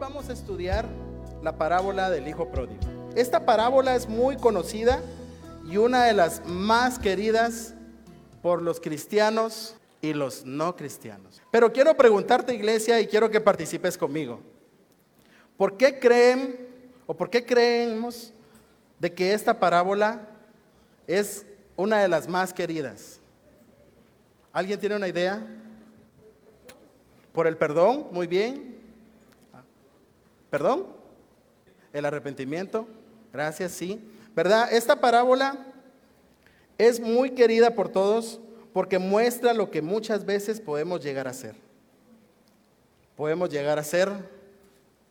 Vamos a estudiar la parábola del Hijo Pródigo. Esta parábola es muy conocida y una de las más queridas por los cristianos y los no cristianos. Pero quiero preguntarte, iglesia, y quiero que participes conmigo. ¿Por qué creen o por qué creemos de que esta parábola es una de las más queridas? ¿Alguien tiene una idea? Por el perdón, muy bien. ¿Perdón? El arrepentimiento. Gracias, sí. ¿Verdad? Esta parábola es muy querida por todos porque muestra lo que muchas veces podemos llegar a ser. Podemos llegar a ser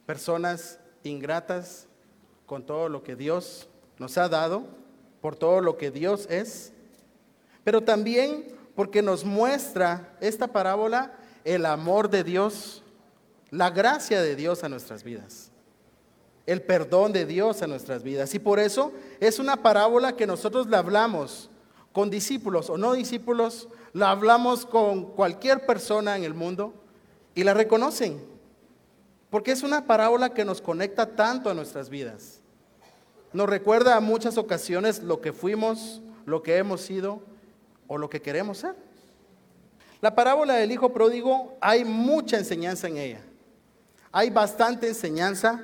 personas ingratas con todo lo que Dios nos ha dado, por todo lo que Dios es, pero también porque nos muestra esta parábola el amor de Dios, la gracia de Dios a nuestras vidas, el perdón de Dios a nuestras vidas. Y por eso es una parábola que nosotros la hablamos con discípulos o no discípulos, la hablamos con cualquier persona en el mundo y la reconocen. Porque es una parábola que nos conecta tanto a nuestras vidas. Nos recuerda a muchas ocasiones lo que fuimos, lo que hemos sido o lo que queremos ser. La parábola del Hijo Pródigo, hay mucha enseñanza en ella. Hay bastante enseñanza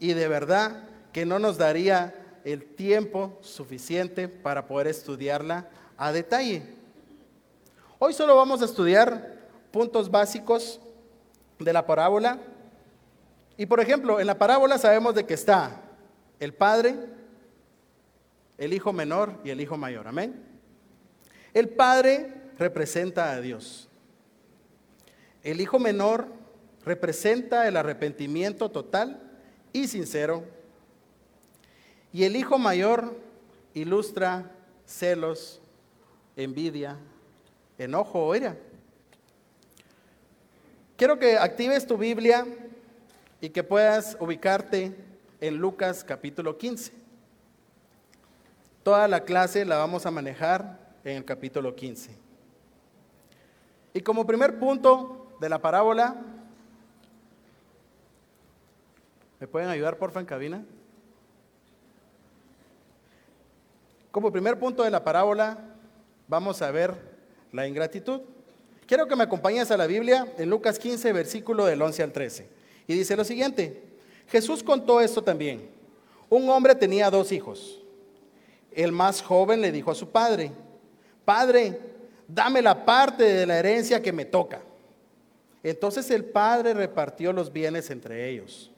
y de verdad que no nos daría el tiempo suficiente para poder estudiarla a detalle. Hoy solo vamos a estudiar puntos básicos de la parábola. Y por ejemplo, en la parábola sabemos de que está el padre, el hijo menor y el hijo mayor. Amén. El padre representa a Dios. El hijo menor representa el arrepentimiento total y sincero. Y el hijo mayor ilustra celos, envidia, enojo o ira. Quiero que actives tu Biblia y que puedas ubicarte en Lucas capítulo 15. Toda la clase la vamos a manejar en el capítulo 15. Y como primer punto de la parábola, ¿me pueden ayudar porfa en cabina? Como primer punto de la parábola, vamos a ver la ingratitud. Quiero que me acompañes a la Biblia en Lucas 15, versículo del 11 al 13. Y dice lo siguiente, Jesús contó esto también. Un hombre tenía dos hijos. El más joven le dijo a su padre, Padre, dame la parte de la herencia que me toca. Entonces el padre repartió los bienes entre ellos.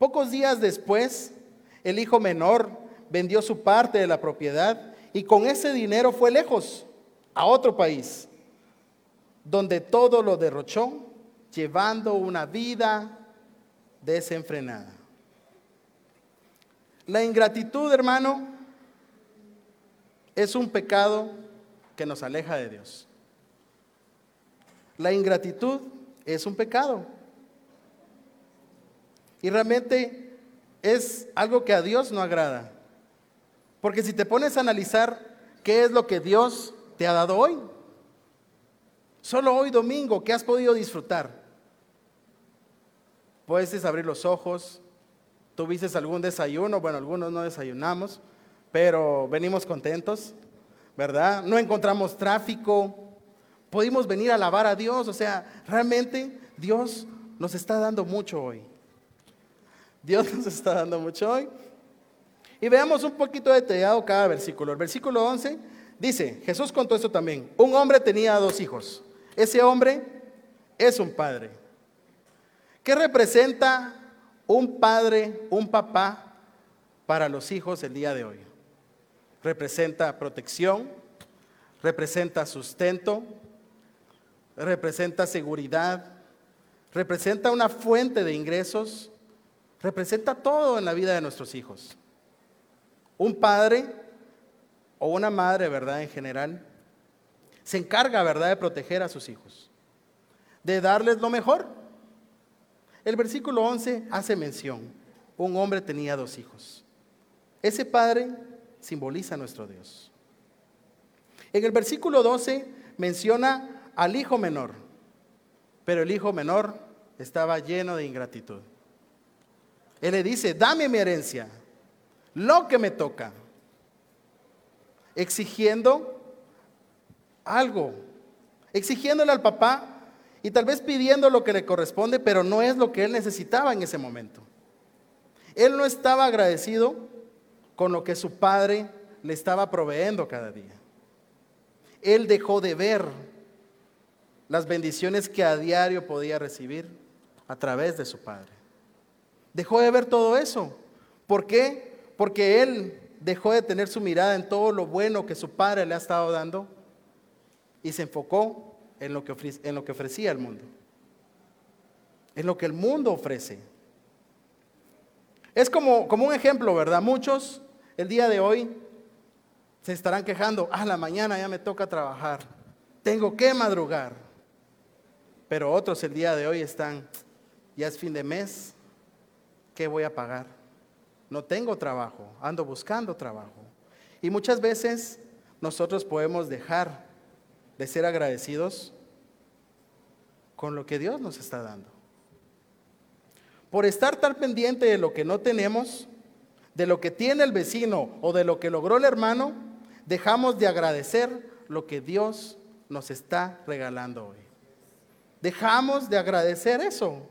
Pocos días después, el hijo menor vendió su parte de la propiedad y con ese dinero fue lejos, a otro país, donde todo lo derrochó, llevando una vida desenfrenada. La ingratitud, hermano, es un pecado que nos aleja de Dios. La ingratitud es un pecado. Y realmente es algo que a Dios no agrada. Porque si te pones a analizar qué es lo que Dios te ha dado hoy, solo hoy domingo, ¿qué has podido disfrutar? Puedes abrir los ojos, tuviste algún desayuno, bueno, algunos no desayunamos, pero venimos contentos. ¿verdad? No encontramos tráfico, pudimos venir a alabar a Dios, o sea, realmente Dios nos está dando mucho hoy. Dios nos está dando mucho hoy. Y veamos un poquito detallado cada versículo. El versículo 11 dice, Jesús contó esto también, un hombre tenía dos hijos. Ese hombre es un padre. ¿Qué representa un padre, un papá para los hijos el día de hoy? representa protección, representa sustento, representa seguridad, representa una fuente de ingresos, representa todo en la vida de nuestros hijos. Un padre o una madre, ¿verdad? En general, se encarga, ¿verdad?, de proteger a sus hijos, de darles lo mejor. El versículo 11 hace mención, un hombre tenía dos hijos. Ese padre simboliza a nuestro Dios. En el versículo 12 menciona al hijo menor, pero el hijo menor estaba lleno de ingratitud. Él le dice, dame mi herencia, lo que me toca, exigiendo algo, exigiéndole al papá y tal vez pidiendo lo que le corresponde, pero no es lo que él necesitaba en ese momento. Él no estaba agradecido con lo que su padre le estaba proveyendo cada día. Él dejó de ver las bendiciones que a diario podía recibir a través de su padre. Dejó de ver todo eso. ¿Por qué? Porque él dejó de tener su mirada en todo lo bueno que su padre le ha estado dando y se enfocó en lo que, en lo que ofrecía el mundo. En lo que el mundo ofrece. Es como, como un ejemplo, ¿verdad? Muchos el día de hoy se estarán quejando, ah, la mañana ya me toca trabajar, tengo que madrugar. Pero otros el día de hoy están, ya es fin de mes, ¿qué voy a pagar? No tengo trabajo, ando buscando trabajo. Y muchas veces nosotros podemos dejar de ser agradecidos con lo que Dios nos está dando. Por estar tan pendiente de lo que no tenemos, de lo que tiene el vecino o de lo que logró el hermano, dejamos de agradecer lo que Dios nos está regalando hoy. Dejamos de agradecer eso.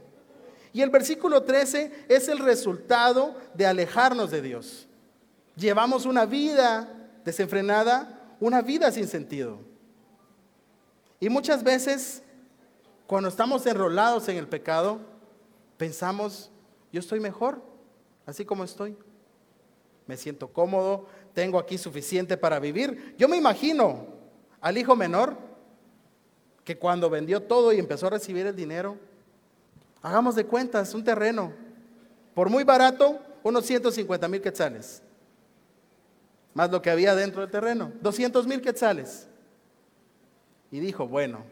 Y el versículo 13 es el resultado de alejarnos de Dios. Llevamos una vida desenfrenada, una vida sin sentido. Y muchas veces, cuando estamos enrolados en el pecado, pensamos, yo estoy mejor, así como estoy. Me siento cómodo, tengo aquí suficiente para vivir. Yo me imagino al hijo menor que cuando vendió todo y empezó a recibir el dinero, hagamos de cuentas, un terreno, por muy barato, unos 150 mil quetzales, más lo que había dentro del terreno, 200 mil quetzales. Y dijo, bueno,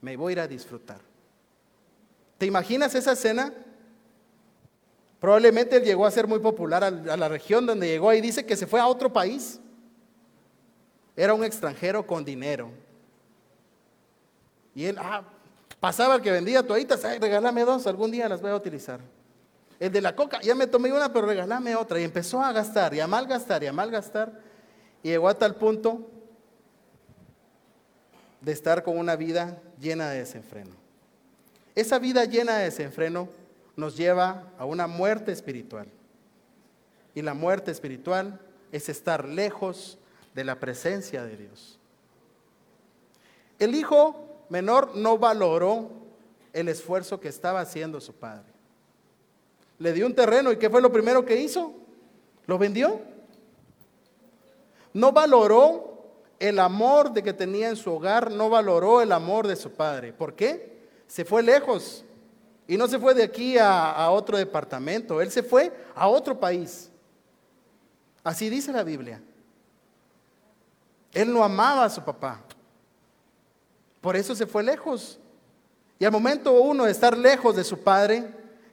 me voy a ir a disfrutar. ¿Te imaginas esa escena? Probablemente él llegó a ser muy popular a la región donde llegó y dice que se fue a otro país. Era un extranjero con dinero. Y él, ah, pasaba el que vendía toallitas, ay, regálame dos, algún día las voy a utilizar. El de la coca, ya me tomé una, pero regálame otra. Y empezó a gastar, y a malgastar, y a malgastar. Y llegó a tal punto de estar con una vida llena de desenfreno. Esa vida llena de desenfreno nos lleva a una muerte espiritual. Y la muerte espiritual es estar lejos de la presencia de Dios. El hijo menor no valoró el esfuerzo que estaba haciendo su padre. Le dio un terreno y ¿qué fue lo primero que hizo? Lo vendió. No valoró el amor de que tenía en su hogar, no valoró el amor de su padre. ¿Por qué? Se fue lejos. Y no se fue de aquí a, a otro departamento, él se fue a otro país. Así dice la Biblia. Él no amaba a su papá. Por eso se fue lejos. Y al momento uno de estar lejos de su padre,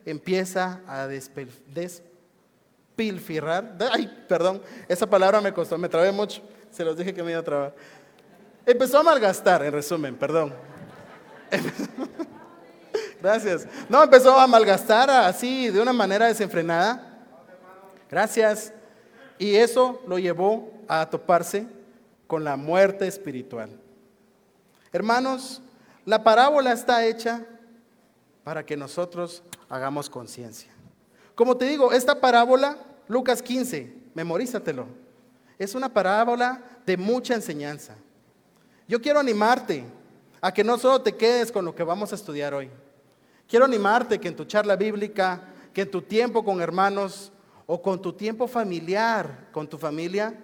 empieza a despilfirrar. Ay, perdón, esa palabra me costó, me trabé mucho. Se los dije que me iba a trabar. Empezó a malgastar, en resumen, perdón. Gracias. No, empezó a malgastar así de una manera desenfrenada. Gracias. Y eso lo llevó a toparse con la muerte espiritual. Hermanos, la parábola está hecha para que nosotros hagamos conciencia. Como te digo, esta parábola, Lucas 15, memorízatelo. Es una parábola de mucha enseñanza. Yo quiero animarte a que no solo te quedes con lo que vamos a estudiar hoy. Quiero animarte que en tu charla bíblica, que en tu tiempo con hermanos o con tu tiempo familiar, con tu familia,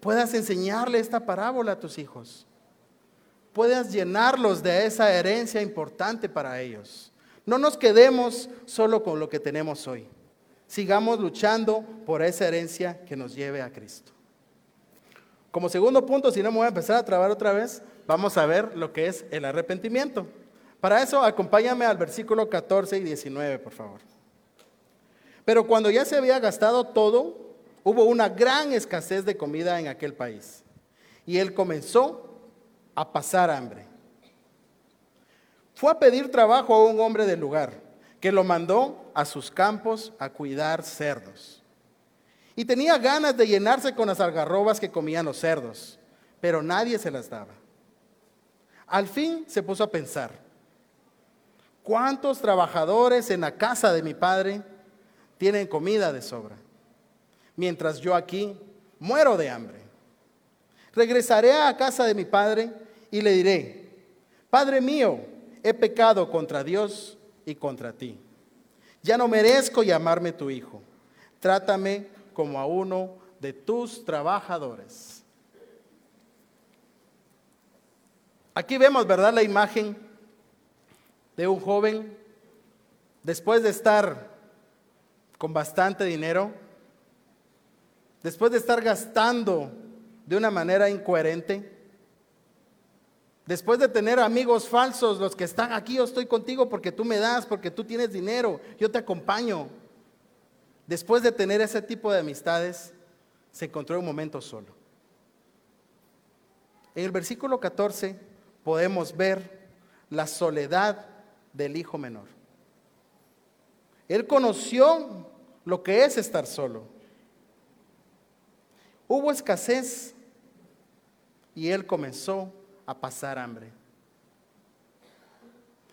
puedas enseñarle esta parábola a tus hijos. Puedas llenarlos de esa herencia importante para ellos. No nos quedemos solo con lo que tenemos hoy. Sigamos luchando por esa herencia que nos lleve a Cristo. Como segundo punto, si no me voy a empezar a trabar otra vez, vamos a ver lo que es el arrepentimiento. Para eso, acompáñame al versículo 14 y 19, por favor. Pero cuando ya se había gastado todo, hubo una gran escasez de comida en aquel país. Y él comenzó a pasar hambre. Fue a pedir trabajo a un hombre del lugar que lo mandó a sus campos a cuidar cerdos. Y tenía ganas de llenarse con las algarrobas que comían los cerdos, pero nadie se las daba. Al fin se puso a pensar, ¿cuántos trabajadores en la casa de mi padre tienen comida de sobra? Mientras yo aquí muero de hambre. Regresaré a casa de mi padre y le diré, Padre mío, he pecado contra Dios y contra ti. Ya no merezco llamarme tu hijo. Trátame como a uno de tus trabajadores. Aquí vemos, ¿verdad? La imagen de un joven después de estar con bastante dinero, después de estar gastando de una manera incoherente, después de tener amigos falsos, los que están aquí, yo estoy contigo porque tú me das, porque tú tienes dinero, yo te acompaño. Después de tener ese tipo de amistades, se encontró un momento solo. En el versículo 14 podemos ver la soledad del hijo menor. Él conoció lo que es estar solo. Hubo escasez y él comenzó a pasar hambre.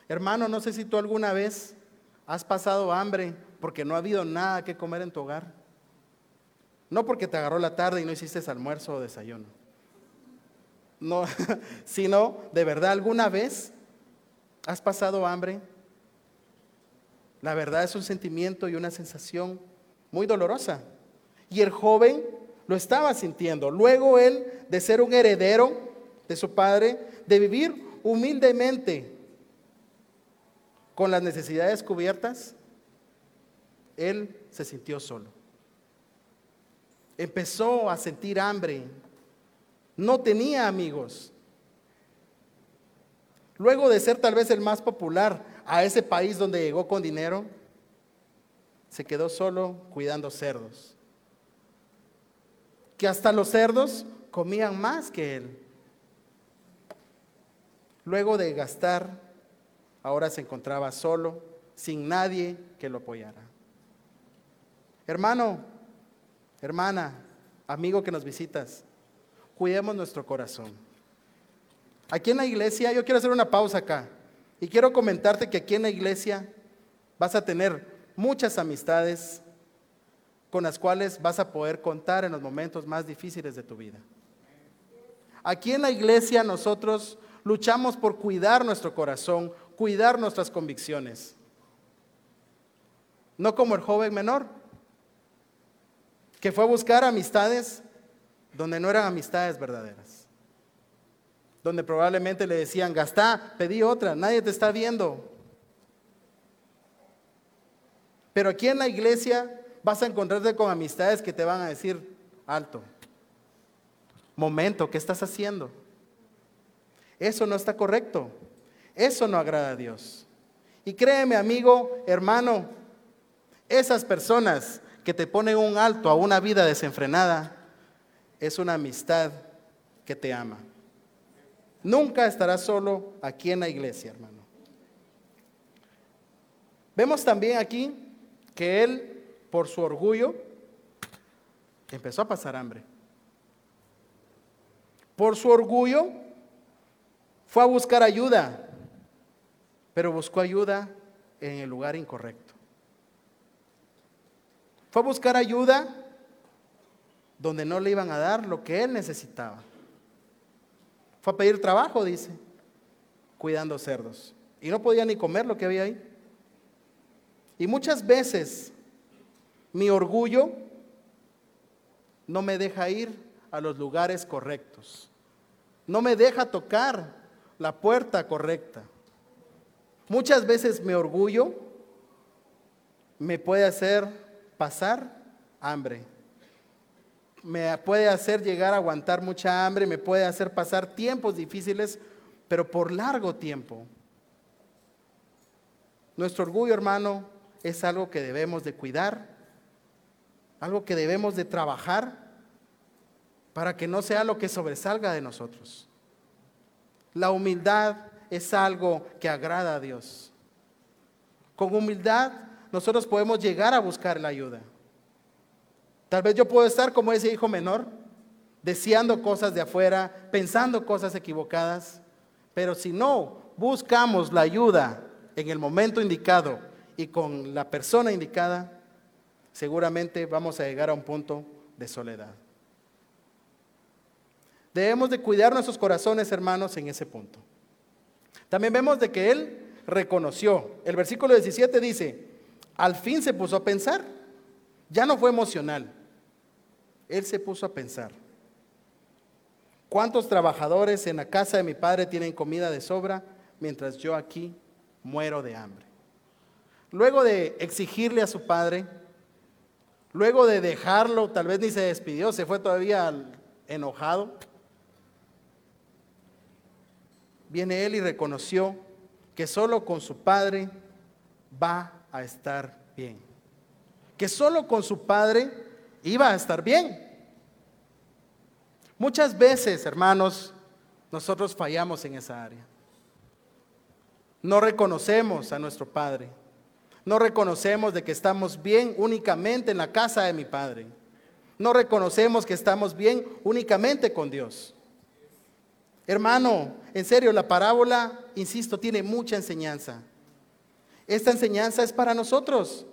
Hermano, no sé si tú alguna vez has pasado hambre porque no ha habido nada que comer en tu hogar. No porque te agarró la tarde y no hiciste almuerzo o desayuno. No, sino de verdad alguna vez has pasado hambre. La verdad es un sentimiento y una sensación muy dolorosa. Y el joven lo estaba sintiendo. Luego él, de ser un heredero de su padre, de vivir humildemente con las necesidades cubiertas, él se sintió solo. Empezó a sentir hambre. No tenía amigos. Luego de ser tal vez el más popular a ese país donde llegó con dinero, se quedó solo cuidando cerdos. Que hasta los cerdos comían más que él. Luego de gastar, ahora se encontraba solo, sin nadie que lo apoyara. Hermano, hermana, amigo que nos visitas, cuidemos nuestro corazón. Aquí en la iglesia, yo quiero hacer una pausa acá y quiero comentarte que aquí en la iglesia vas a tener muchas amistades con las cuales vas a poder contar en los momentos más difíciles de tu vida. Aquí en la iglesia nosotros luchamos por cuidar nuestro corazón, cuidar nuestras convicciones. No como el joven menor, que fue a buscar amistades donde no eran amistades verdaderas. Donde probablemente le decían, gastá, pedí otra, nadie te está viendo. Pero aquí en la iglesia vas a encontrarte con amistades que te van a decir, alto, momento, ¿qué estás haciendo? Eso no está correcto. Eso no agrada a Dios. Y créeme, amigo, hermano, esas personas que te pone un alto a una vida desenfrenada, es una amistad que te ama. Nunca estarás solo aquí en la iglesia, hermano. Vemos también aquí que él, por su orgullo, empezó a pasar hambre. Por su orgullo, fue a buscar ayuda, pero buscó ayuda en el lugar incorrecto. Fue a buscar ayuda donde no le iban a dar lo que él necesitaba. Fue a pedir trabajo, dice, cuidando cerdos. Y no podía ni comer lo que había ahí. Y muchas veces mi orgullo no me deja ir a los lugares correctos. No me deja tocar la puerta correcta. Muchas veces mi orgullo me puede hacer pasar hambre. Me puede hacer llegar a aguantar mucha hambre, me puede hacer pasar tiempos difíciles, pero por largo tiempo. Nuestro orgullo, hermano, es algo que debemos de cuidar, algo que debemos de trabajar para que no sea lo que sobresalga de nosotros. La humildad es algo que agrada a Dios. Con humildad nosotros podemos llegar a buscar la ayuda. Tal vez yo puedo estar como ese hijo menor, deseando cosas de afuera, pensando cosas equivocadas, pero si no buscamos la ayuda en el momento indicado y con la persona indicada, seguramente vamos a llegar a un punto de soledad. Debemos de cuidar nuestros corazones, hermanos, en ese punto. También vemos de que él reconoció. El versículo 17 dice, al fin se puso a pensar. Ya no fue emocional. Él se puso a pensar. ¿Cuántos trabajadores en la casa de mi padre tienen comida de sobra mientras yo aquí muero de hambre? Luego de exigirle a su padre, luego de dejarlo, tal vez ni se despidió, se fue todavía enojado, viene él y reconoció que solo con su padre va a estar bien. Que solo con su padre iba a estar bien. Muchas veces, hermanos, nosotros fallamos en esa área. No reconocemos a nuestro Padre. No reconocemos de que estamos bien únicamente en la casa de mi Padre. No reconocemos que estamos bien únicamente con Dios. Hermano, en serio, la parábola, insisto, tiene mucha enseñanza. Esta enseñanza es para nosotros.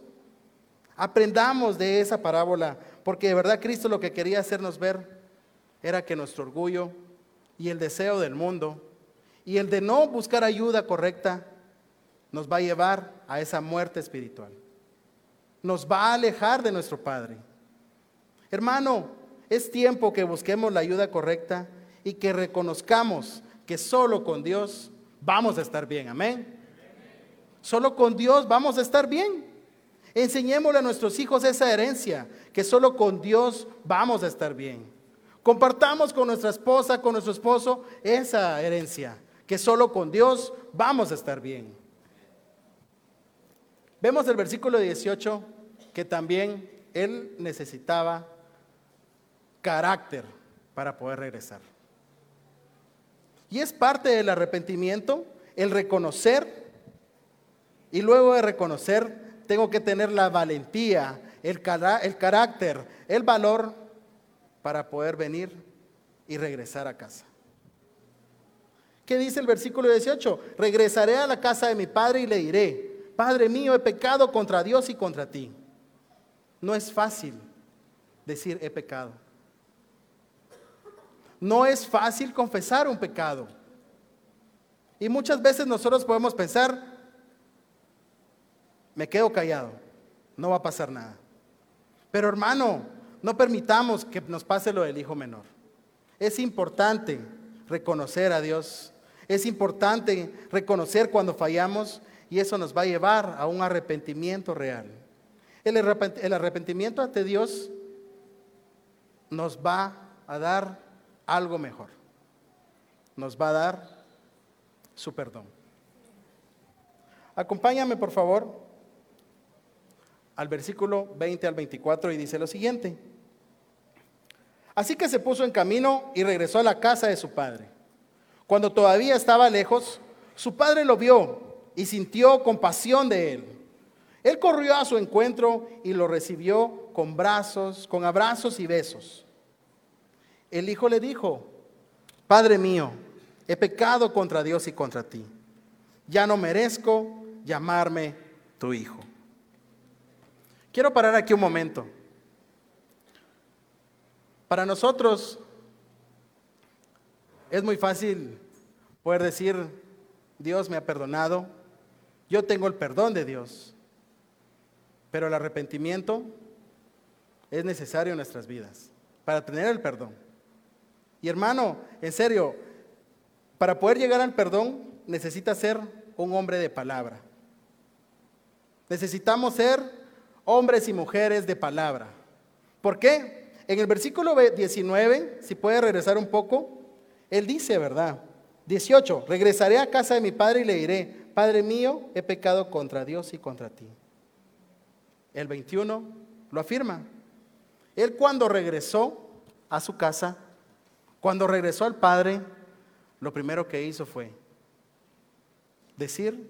Aprendamos de esa parábola, porque de verdad Cristo lo que quería hacernos ver era que nuestro orgullo y el deseo del mundo y el de no buscar ayuda correcta nos va a llevar a esa muerte espiritual. Nos va a alejar de nuestro Padre. Hermano, es tiempo que busquemos la ayuda correcta y que reconozcamos que solo con Dios vamos a estar bien. Amén. Solo con Dios vamos a estar bien. Enseñémosle a nuestros hijos esa herencia, que solo con Dios vamos a estar bien. Compartamos con nuestra esposa, con nuestro esposo, esa herencia, que solo con Dios vamos a estar bien. Vemos el versículo 18 que también él necesitaba carácter para poder regresar. Y es parte del arrepentimiento el reconocer y luego de reconocer tengo que tener la valentía, el, el carácter, el valor para poder venir y regresar a casa. ¿Qué dice el versículo 18? Regresaré a la casa de mi padre y le diré, Padre mío, he pecado contra Dios y contra ti. No es fácil decir he pecado. No es fácil confesar un pecado. Y muchas veces nosotros podemos pensar, me quedo callado, no va a pasar nada. Pero hermano, no permitamos que nos pase lo del hijo menor. Es importante reconocer a Dios. Es importante reconocer cuando fallamos y eso nos va a llevar a un arrepentimiento real. El arrepentimiento ante Dios nos va a dar algo mejor. Nos va a dar su perdón. Acompáñame, por favor, al versículo 20 al 24 y dice lo siguiente. Así que se puso en camino y regresó a la casa de su padre. Cuando todavía estaba lejos, su padre lo vio y sintió compasión de él. Él corrió a su encuentro y lo recibió con brazos, con abrazos y besos. El hijo le dijo, Padre mío, he pecado contra Dios y contra ti. Ya no merezco llamarme tu hijo. Quiero parar aquí un momento. Para nosotros es muy fácil poder decir, Dios me ha perdonado, yo tengo el perdón de Dios, pero el arrepentimiento es necesario en nuestras vidas para tener el perdón. Y hermano, en serio, para poder llegar al perdón necesita ser un hombre de palabra. Necesitamos ser hombres y mujeres de palabra. ¿Por qué? En el versículo 19, si puede regresar un poco, él dice, ¿verdad? 18, regresaré a casa de mi padre y le diré, Padre mío, he pecado contra Dios y contra ti. El 21 lo afirma. Él cuando regresó a su casa, cuando regresó al Padre, lo primero que hizo fue decir,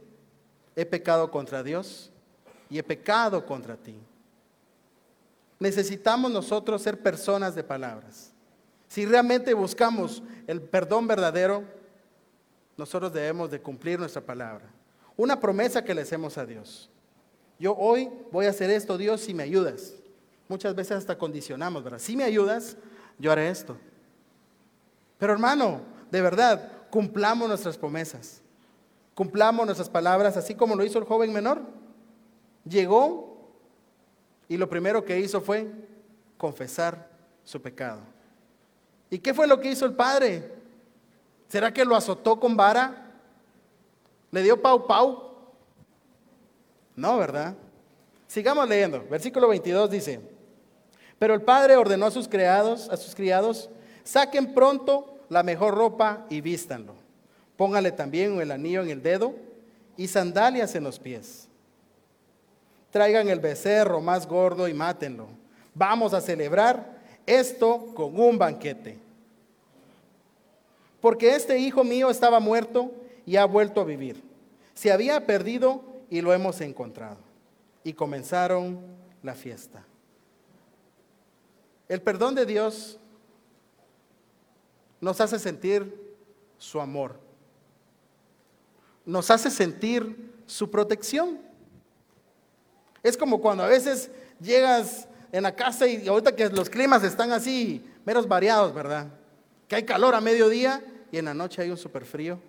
he pecado contra Dios y he pecado contra ti. Necesitamos nosotros ser personas de palabras. Si realmente buscamos el perdón verdadero, nosotros debemos de cumplir nuestra palabra. Una promesa que le hacemos a Dios. Yo hoy voy a hacer esto, Dios, si me ayudas. Muchas veces hasta condicionamos, ¿verdad? Si me ayudas, yo haré esto. Pero hermano, de verdad, cumplamos nuestras promesas. Cumplamos nuestras palabras, así como lo hizo el joven menor. Llegó y lo primero que hizo fue confesar su pecado. ¿Y qué fue lo que hizo el padre? ¿Será que lo azotó con vara? ¿Le dio pau pau? No, ¿verdad? Sigamos leyendo. Versículo 22 dice, pero el padre ordenó a sus criados, a sus criados, saquen pronto la mejor ropa y vístanlo. Póngale también el anillo en el dedo y sandalias en los pies. Traigan el becerro más gordo y mátenlo. Vamos a celebrar esto con un banquete. Porque este hijo mío estaba muerto y ha vuelto a vivir. Se había perdido y lo hemos encontrado. Y comenzaron la fiesta. El perdón de Dios nos hace sentir su amor. Nos hace sentir su protección. Es como cuando a veces llegas en la casa y ahorita que los climas están así, menos variados, ¿verdad? Que hay calor a mediodía y en la noche hay un súper frío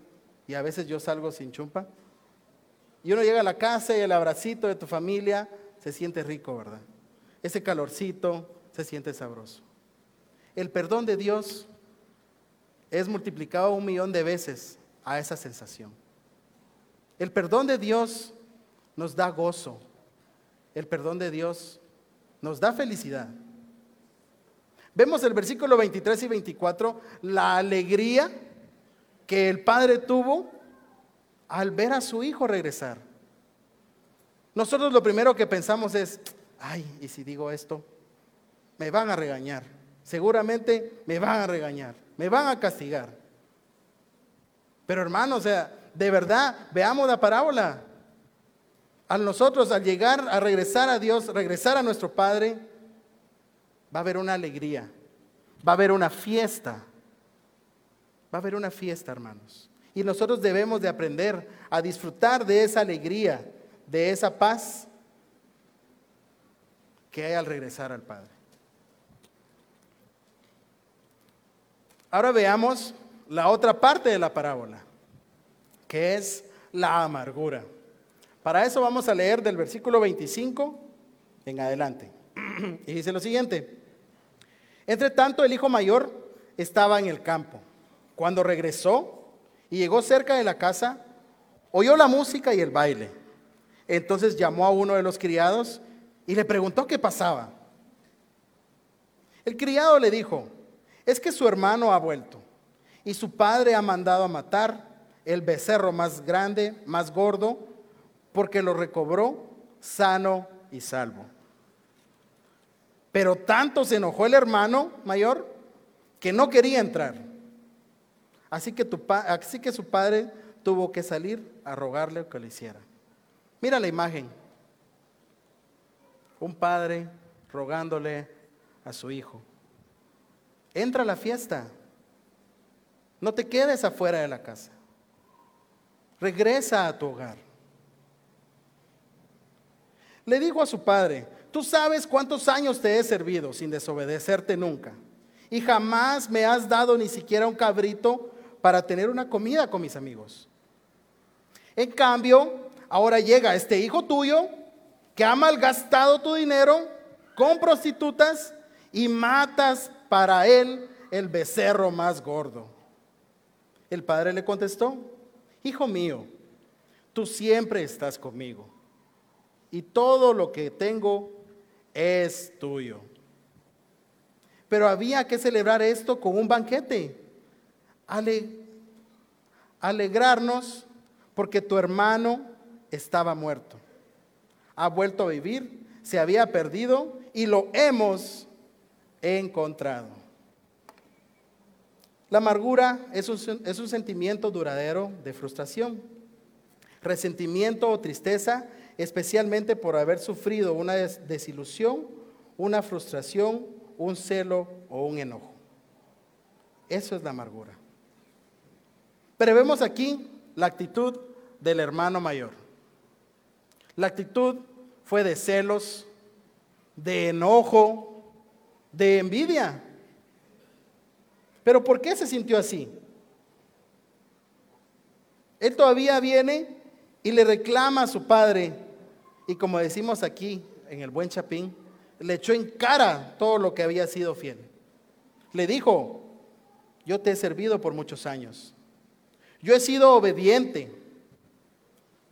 y a veces yo salgo sin chumpa. Y uno llega a la casa y el abracito de tu familia se siente rico, ¿verdad? Ese calorcito, se siente sabroso. El perdón de Dios es multiplicado un millón de veces a esa sensación. El perdón de Dios nos da gozo. El perdón de Dios nos da felicidad. Vemos el versículo 23 y 24, la alegría que el padre tuvo al ver a su hijo regresar. Nosotros lo primero que pensamos es, ay, ¿y si digo esto? me van a regañar. Seguramente me van a regañar, me van a castigar. Pero hermano, o sea, de verdad, veamos la parábola. A nosotros, al llegar a regresar a Dios, regresar a nuestro Padre, va a haber una alegría, va a haber una fiesta. Va a haber una fiesta, hermanos. Y nosotros debemos de aprender a disfrutar de esa alegría, de esa paz que hay al regresar al Padre. Ahora veamos la otra parte de la parábola, que es la amargura. Para eso vamos a leer del versículo 25 en adelante. Y dice lo siguiente. Entre tanto, el hijo mayor estaba en el campo. Cuando regresó y llegó cerca de la casa, oyó la música y el baile. Entonces llamó a uno de los criados y le preguntó qué pasaba. El criado le dijo, es que su hermano ha vuelto y su padre ha mandado a matar el becerro más grande, más gordo, porque lo recobró sano y salvo. Pero tanto se enojó el hermano mayor que no quería entrar. Así que, que su padre tuvo que salir a rogarle que lo hiciera. Mira la imagen. Un padre rogándole a su hijo. Entra a la fiesta. No te quedes afuera de la casa. Regresa a tu hogar. Le dijo a su padre, tú sabes cuántos años te he servido sin desobedecerte nunca. Y jamás me has dado ni siquiera un cabrito para tener una comida con mis amigos. En cambio, ahora llega este hijo tuyo que ha malgastado tu dinero con prostitutas y matas para él el becerro más gordo. El padre le contestó, Hijo mío, tú siempre estás conmigo y todo lo que tengo es tuyo. Pero había que celebrar esto con un banquete. alegrarnos porque tu hermano estaba muerto. Ha vuelto a vivir, se había perdido y lo hemos encontrado. La amargura es un, es un sentimiento duradero de frustración. resentimiento o tristeza, especialmente por haber sufrido una desilusión, una frustración, un celo o un enojo. Eso es la amargura. Pero vemos aquí la actitud del hermano mayor. La actitud fue de celos, de enojo, de envidia. Pero ¿por qué se sintió así? Él todavía viene y le reclama a su padre, y como decimos aquí en el buen Chapín, le echó en cara todo lo que había sido fiel. Le dijo, yo te he servido por muchos años, yo he sido obediente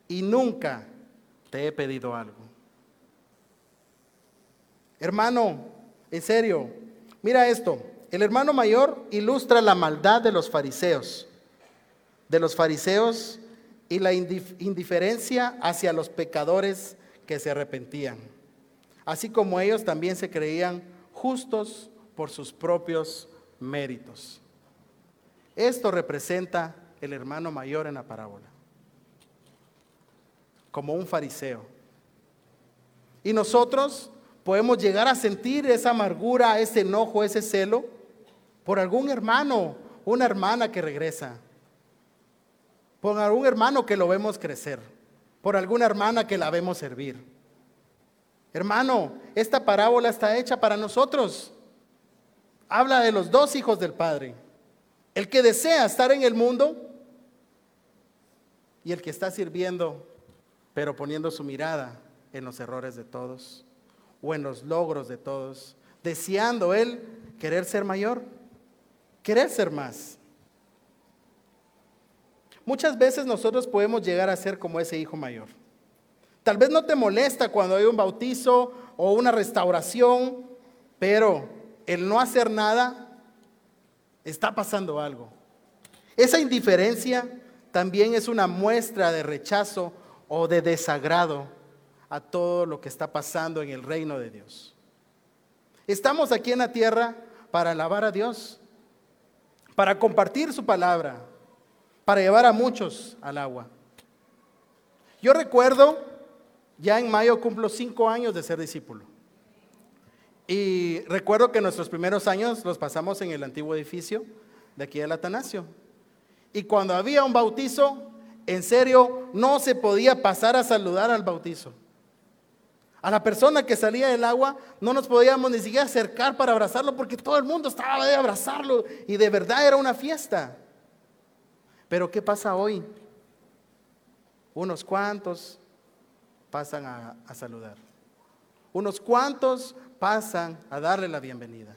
y nunca te he pedido algo. Hermano, en serio, mira esto, el hermano mayor ilustra la maldad de los fariseos, de los fariseos y la indiferencia hacia los pecadores que se arrepentían, así como ellos también se creían justos por sus propios méritos. Esto representa el hermano mayor en la parábola, como un fariseo. Y nosotros podemos llegar a sentir esa amargura, ese enojo, ese celo por algún hermano, una hermana que regresa por algún hermano que lo vemos crecer, por alguna hermana que la vemos servir. Hermano, esta parábola está hecha para nosotros. Habla de los dos hijos del Padre. El que desea estar en el mundo y el que está sirviendo, pero poniendo su mirada en los errores de todos o en los logros de todos, deseando él querer ser mayor, querer ser más. Muchas veces nosotros podemos llegar a ser como ese hijo mayor. Tal vez no te molesta cuando hay un bautizo o una restauración, pero el no hacer nada está pasando algo. Esa indiferencia también es una muestra de rechazo o de desagrado a todo lo que está pasando en el reino de Dios. Estamos aquí en la tierra para alabar a Dios, para compartir su palabra, para llevar a muchos al agua. Yo recuerdo, ya en mayo cumplo cinco años de ser discípulo. Y recuerdo que nuestros primeros años los pasamos en el antiguo edificio de aquí del Atanasio. Y cuando había un bautizo, en serio, no se podía pasar a saludar al bautizo. A la persona que salía del agua no nos podíamos ni siquiera acercar para abrazarlo porque todo el mundo estaba de abrazarlo y de verdad era una fiesta. Pero ¿qué pasa hoy? Unos cuantos pasan a, saludar. Unos cuantos pasan a darle la bienvenida.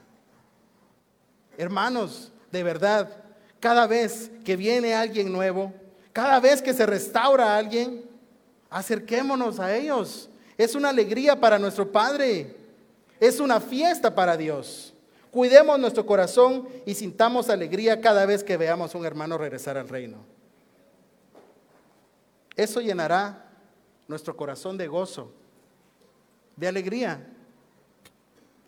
Hermanos, de verdad, cada vez que viene alguien nuevo, cada vez que se restaura a alguien, acerquémonos a ellos. Es una alegría para nuestro Padre. Es una fiesta para Dios. Cuidemos nuestro corazón y sintamos alegría cada vez que veamos a un hermano regresar al reino. Eso llenará nuestro corazón de gozo, de alegría.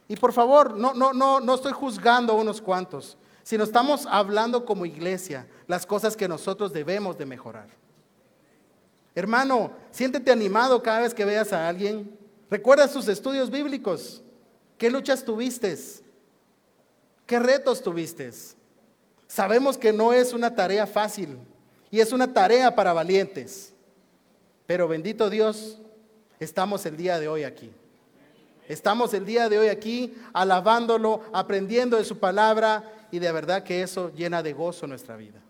Y por favor, no, no, no, no estoy juzgando a unos cuantos, sino estamos hablando como iglesia las cosas que nosotros debemos de mejorar. Hermano, siéntete animado cada vez que veas a alguien. Recuerda sus estudios bíblicos. ¿Qué luchas tuviste? ¿Qué retos tuviste? Sabemos que no es una tarea fácil y es una tarea para valientes. Pero bendito Dios, estamos el día de hoy aquí. Estamos el día de hoy aquí alabándolo, aprendiendo de su palabra y de verdad que eso llena de gozo nuestra vida.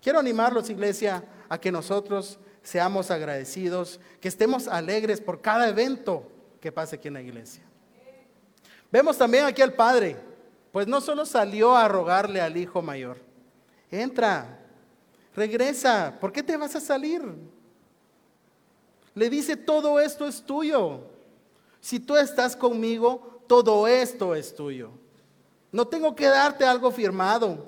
Quiero animarlos, iglesia, a que nosotros seamos agradecidos, que estemos alegres por cada evento que pase aquí en la iglesia. Vemos también aquí al Padre, pues no solo salió a rogarle al hijo mayor, entra, regresa, ¿por qué te vas a salir? Le dice, todo esto es tuyo. Si tú estás conmigo, todo esto es tuyo. No tengo que darte algo firmado.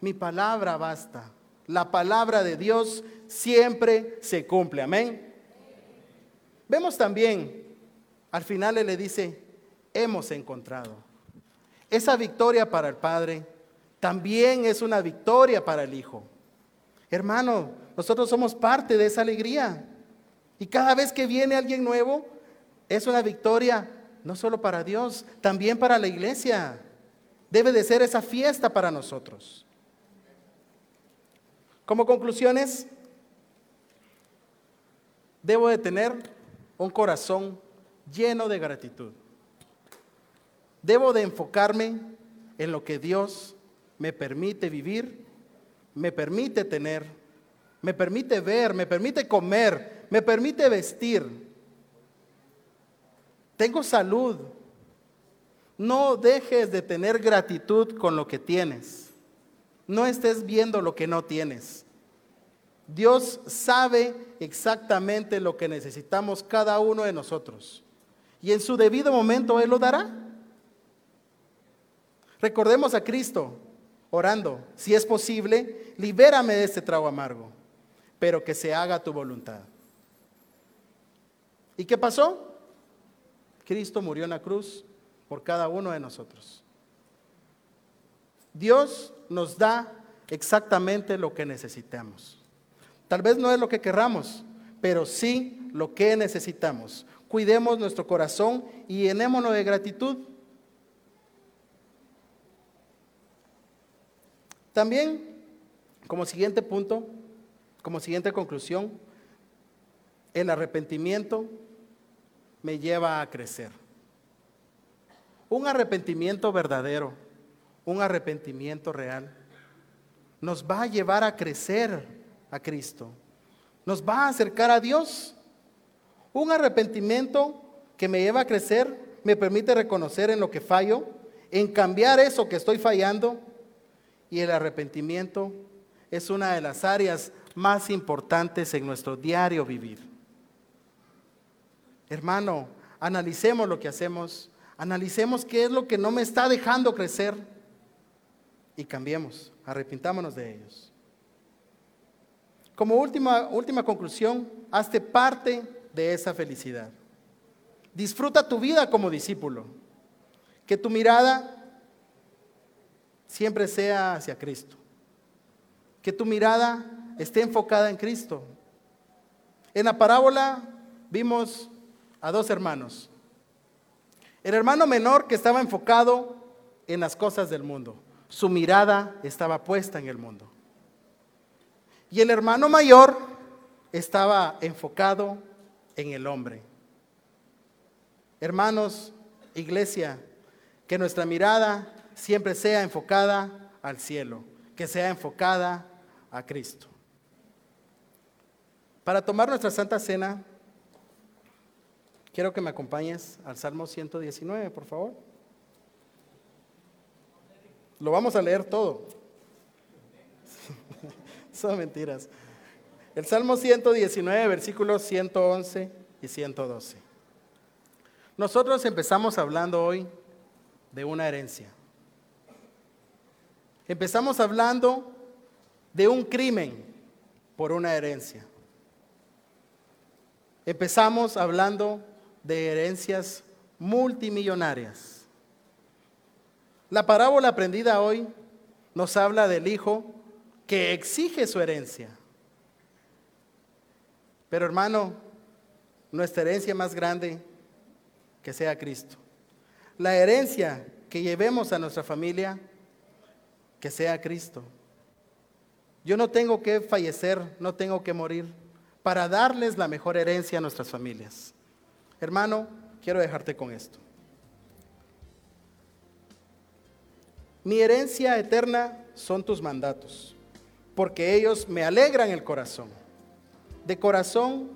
Mi palabra basta. La palabra de Dios siempre se cumple. Amén. Vemos también, al final Él le dice, hemos encontrado. Esa victoria para el Padre también es una victoria para el Hijo. Hermano, nosotros somos parte de esa alegría. Y cada vez que viene alguien nuevo, es una victoria no solo para Dios, también para la iglesia. Debe de ser esa fiesta para nosotros. Como conclusiones, debo de tener un corazón lleno de gratitud. Debo de enfocarme en lo que Dios me permite vivir, me permite tener, me permite ver, me permite comer, me permite vestir. Tengo salud. No dejes de tener gratitud con lo que tienes. No estés viendo lo que no tienes. Dios sabe exactamente lo que necesitamos cada uno de nosotros. Y en su debido momento Él lo dará. Recordemos a Cristo orando, si es posible, libérame de este trago amargo, pero que se haga tu voluntad. ¿Y qué pasó? Cristo murió en la cruz por cada uno de nosotros. Dios nos da exactamente lo que necesitamos. Tal vez no es lo que querramos, pero sí lo que necesitamos. Cuidemos nuestro corazón y llenémonos de gratitud. También, como siguiente punto, como siguiente conclusión, el arrepentimiento me lleva a crecer. Un arrepentimiento verdadero, un arrepentimiento real, nos va a llevar a crecer a Cristo. Nos va a acercar a Dios. Un arrepentimiento que me lleva a crecer, me permite reconocer en lo que fallo, en cambiar eso que estoy fallando. Y el arrepentimiento es una de las áreas más importantes en nuestro diario vivir. Hermano, analicemos lo que hacemos, analicemos qué es lo que no me está dejando crecer y cambiemos, arrepintámonos de ellos. Como última, última conclusión, hazte parte de esa felicidad. Disfruta tu vida como discípulo. Que tu mirada siempre sea hacia Cristo. Que tu mirada esté enfocada en Cristo. En la parábola vimos a dos hermanos. El hermano menor que estaba enfocado en las cosas del mundo. Su mirada estaba puesta en el mundo. Y el hermano mayor estaba enfocado en el hombre. Hermanos, iglesia, que nuestra mirada siempre sea enfocada al cielo, que sea enfocada a Cristo. Para tomar nuestra Santa Cena, quiero que me acompañes al Salmo 119, por favor. Lo vamos a leer todo. Son mentiras. El Salmo 119, versículos 111 y 112. Nosotros empezamos hablando hoy de una herencia. Empezamos hablando de un crimen por una herencia. Empezamos hablando de herencias multimillonarias. La parábola aprendida hoy nos habla del hijo que exige su herencia. Pero hermano, nuestra herencia más grande, que sea Cristo. La herencia que llevemos a nuestra familia, que sea Cristo. Yo no tengo que fallecer, no tengo que morir para darles la mejor herencia a nuestras familias. Hermano, quiero dejarte con esto. Mi herencia eterna son tus mandatos porque ellos me alegran el corazón. De corazón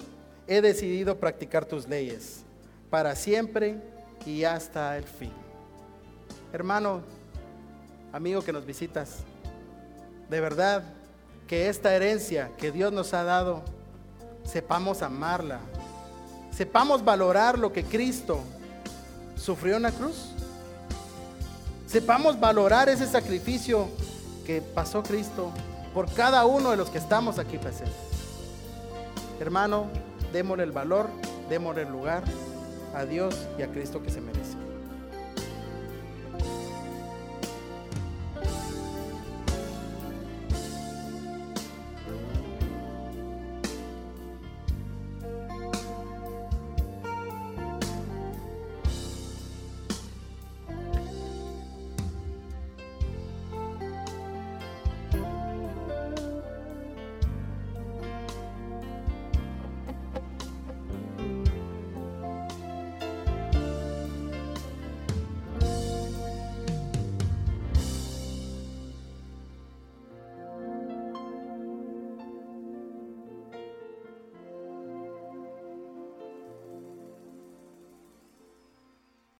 he decidido practicar tus leyes para siempre y hasta el fin. Hermano, amigo que nos visitas, de verdad que esta herencia que Dios nos ha dado, sepamos amarla, sepamos valorar lo que Cristo sufrió en la cruz, sepamos valorar ese sacrificio que pasó Cristo por cada uno de los que estamos aquí presentes. Hermano, démosle el valor, démosle el lugar a Dios y a Cristo que se merece.